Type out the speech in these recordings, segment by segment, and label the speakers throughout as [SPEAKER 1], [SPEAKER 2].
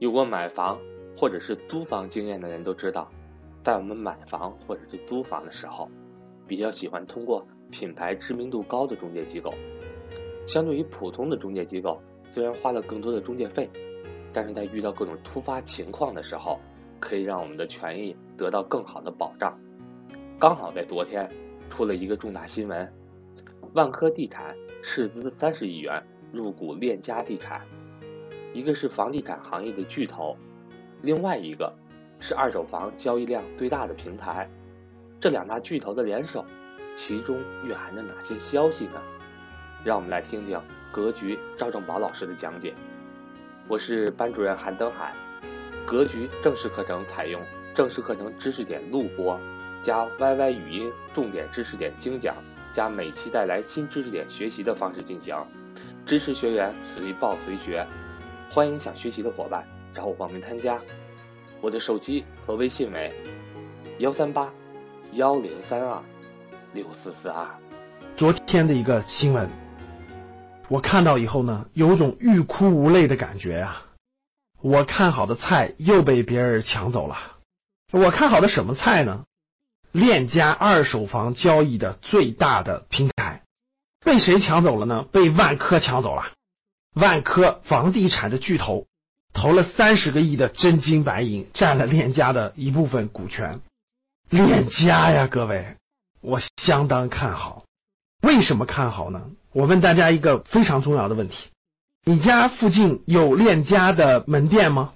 [SPEAKER 1] 有过买房或者是租房经验的人都知道，在我们买房或者是租房的时候，比较喜欢通过品牌知名度高的中介机构。相对于普通的中介机构，虽然花了更多的中介费，但是在遇到各种突发情况的时候，可以让我们的权益得到更好的保障。刚好在昨天，出了一个重大新闻：万科地产斥资三十亿元入股链家地产。一个是房地产行业的巨头，另外一个是二手房交易量最大的平台。这两大巨头的联手，其中蕴含着哪些消息呢？让我们来听听格局赵正宝老师的讲解。我是班主任韩登海。格局正式课程采用正式课程知识点录播，加 YY 语音重点知识点精讲，加每期带来新知识点学习的方式进行。支持学员随报随学。欢迎想学习的伙伴找我报名参加，我的手机和微信为幺三八幺零三二六四四二。
[SPEAKER 2] 昨天的一个新闻，我看到以后呢，有种欲哭无泪的感觉呀。我看好的菜又被别人抢走了。我看好的什么菜呢？链家二手房交易的最大的平台，被谁抢走了呢？被万科抢走了。万科房地产的巨头投了三十个亿的真金白银，占了链家的一部分股权。链家呀，各位，我相当看好。为什么看好呢？我问大家一个非常重要的问题：你家附近有链家的门店吗？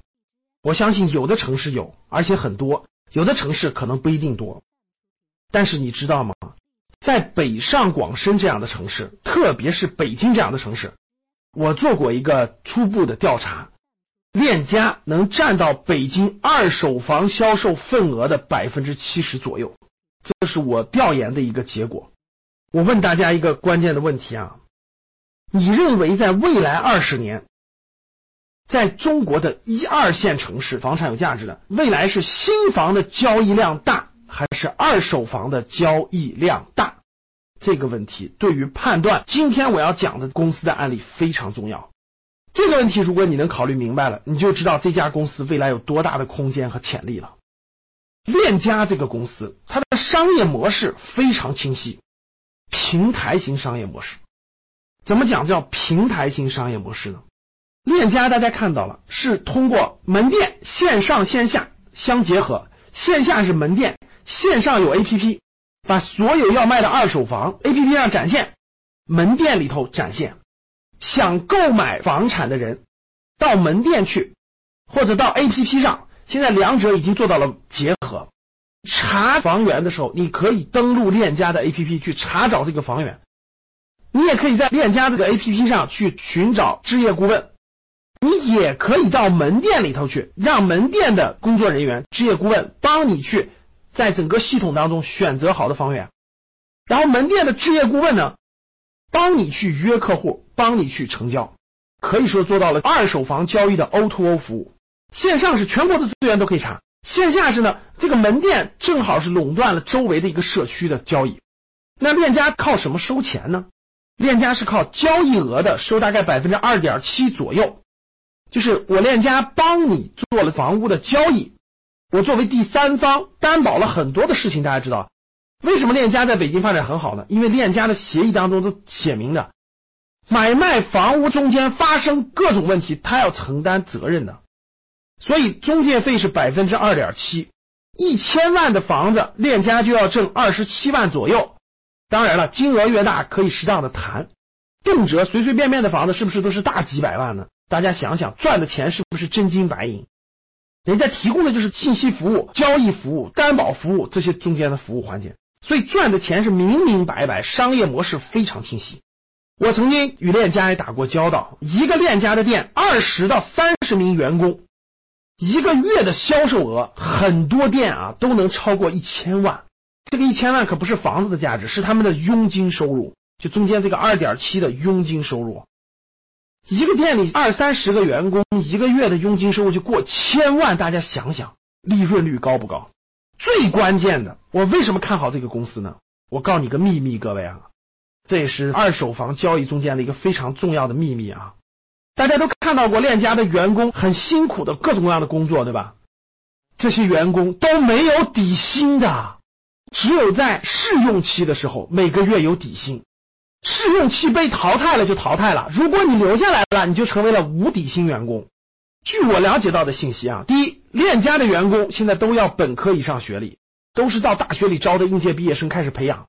[SPEAKER 2] 我相信有的城市有，而且很多；有的城市可能不一定多。但是你知道吗？在北上广深这样的城市，特别是北京这样的城市。我做过一个初步的调查，链家能占到北京二手房销售份额的百分之七十左右，这是我调研的一个结果。我问大家一个关键的问题啊，你认为在未来二十年，在中国的一二线城市房产有价值的，未来是新房的交易量大，还是二手房的交易量大？这个问题对于判断今天我要讲的公司的案例非常重要。这个问题如果你能考虑明白了，你就知道这家公司未来有多大的空间和潜力了。链家这个公司，它的商业模式非常清晰，平台型商业模式。怎么讲叫平台型商业模式呢？链家大家看到了，是通过门店线上线下相结合，线下是门店，线上有 APP。把所有要卖的二手房 A P P 上展现，门店里头展现，想购买房产的人到门店去，或者到 A P P 上，现在两者已经做到了结合。查房源的时候，你可以登录链家的 A P P 去查找这个房源，你也可以在链家这个 A P P 上去寻找置业顾问，你也可以到门店里头去，让门店的工作人员、置业顾问帮你去。在整个系统当中选择好的房源，然后门店的置业顾问呢，帮你去约客户，帮你去成交，可以说做到了二手房交易的 O to O 服务。线上是全国的资源都可以查，线下是呢，这个门店正好是垄断了周围的一个社区的交易。那链家靠什么收钱呢？链家是靠交易额的收，大概百分之二点七左右，就是我链家帮你做了房屋的交易。我作为第三方担保了很多的事情，大家知道，为什么链家在北京发展很好呢？因为链家的协议当中都写明的，买卖房屋中间发生各种问题，他要承担责任的，所以中介费是百分之二点七，一千万的房子链家就要挣二十七万左右。当然了，金额越大可以适当的谈，动辄随随便便的房子是不是都是大几百万呢？大家想想，赚的钱是不是真金白银？人家提供的就是信息服务、交易服务、担保服务这些中间的服务环节，所以赚的钱是明明白白，商业模式非常清晰。我曾经与链家也打过交道，一个链家的店，二十到三十名员工，一个月的销售额，很多店啊都能超过一千万。这个一千万可不是房子的价值，是他们的佣金收入，就中间这个二点七的佣金收入。一个店里二三十个员工，一个月的佣金收入就过千万，大家想想利润率高不高？最关键的，我为什么看好这个公司呢？我告诉你个秘密，各位啊，这也是二手房交易中间的一个非常重要的秘密啊。大家都看到过链家的员工很辛苦的各种各样的工作，对吧？这些员工都没有底薪的，只有在试用期的时候每个月有底薪。试用期被淘汰了就淘汰了，如果你留下来了，你就成为了无底薪员工。据我了解到的信息啊，第一，链家的员工现在都要本科以上学历，都是到大学里招的应届毕业生开始培养。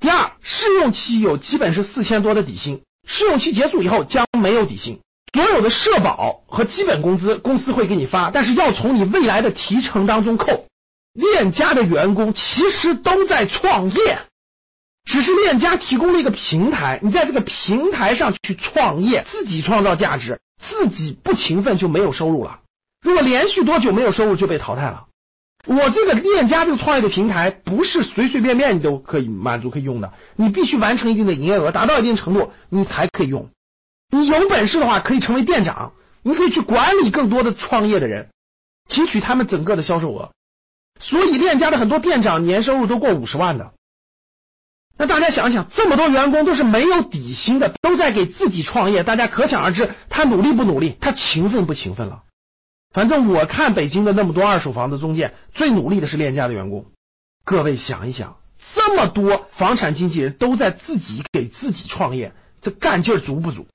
[SPEAKER 2] 第二，试用期有基本是四千多的底薪，试用期结束以后将没有底薪，所有的社保和基本工资公司会给你发，但是要从你未来的提成当中扣。链家的员工其实都在创业，只是链家提供了一个平台，你在这个平台上去创业，自己创造价值。自己不勤奋就没有收入了。如果连续多久没有收入就被淘汰了。我这个链家这个创业的平台不是随随便便你都可以满足可以用的，你必须完成一定的营业额，达到一定程度你才可以用。你有本事的话可以成为店长，你可以去管理更多的创业的人，提取他们整个的销售额。所以链家的很多店长年收入都过五十万的。那大家想想，这么多员工都是没有底薪的，都在给自己创业，大家可想而知，他努力不努力，他勤奋不勤奋了。反正我看北京的那么多二手房的中介，最努力的是链家的员工。各位想一想，这么多房产经纪人都在自己给自己创业，这干劲足不足？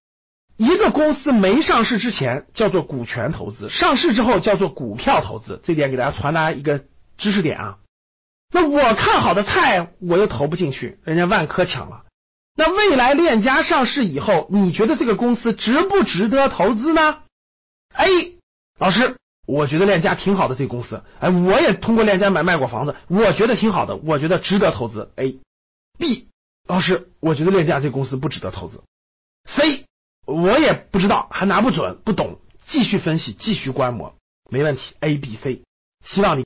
[SPEAKER 2] 一个公司没上市之前叫做股权投资，上市之后叫做股票投资，这点给大家传达一个知识点啊。那我看好的菜，我又投不进去，人家万科抢了。那未来链家上市以后，你觉得这个公司值不值得投资呢？A，老师，我觉得链家挺好的，这个公司，哎，我也通过链家买卖过房子，我觉得挺好的，我觉得值得投资。A，B，老师，我觉得链家这公司不值得投资。C，我也不知道，还拿不准，不懂，继续分析，继续观摩，没问题。A、B、C，希望你。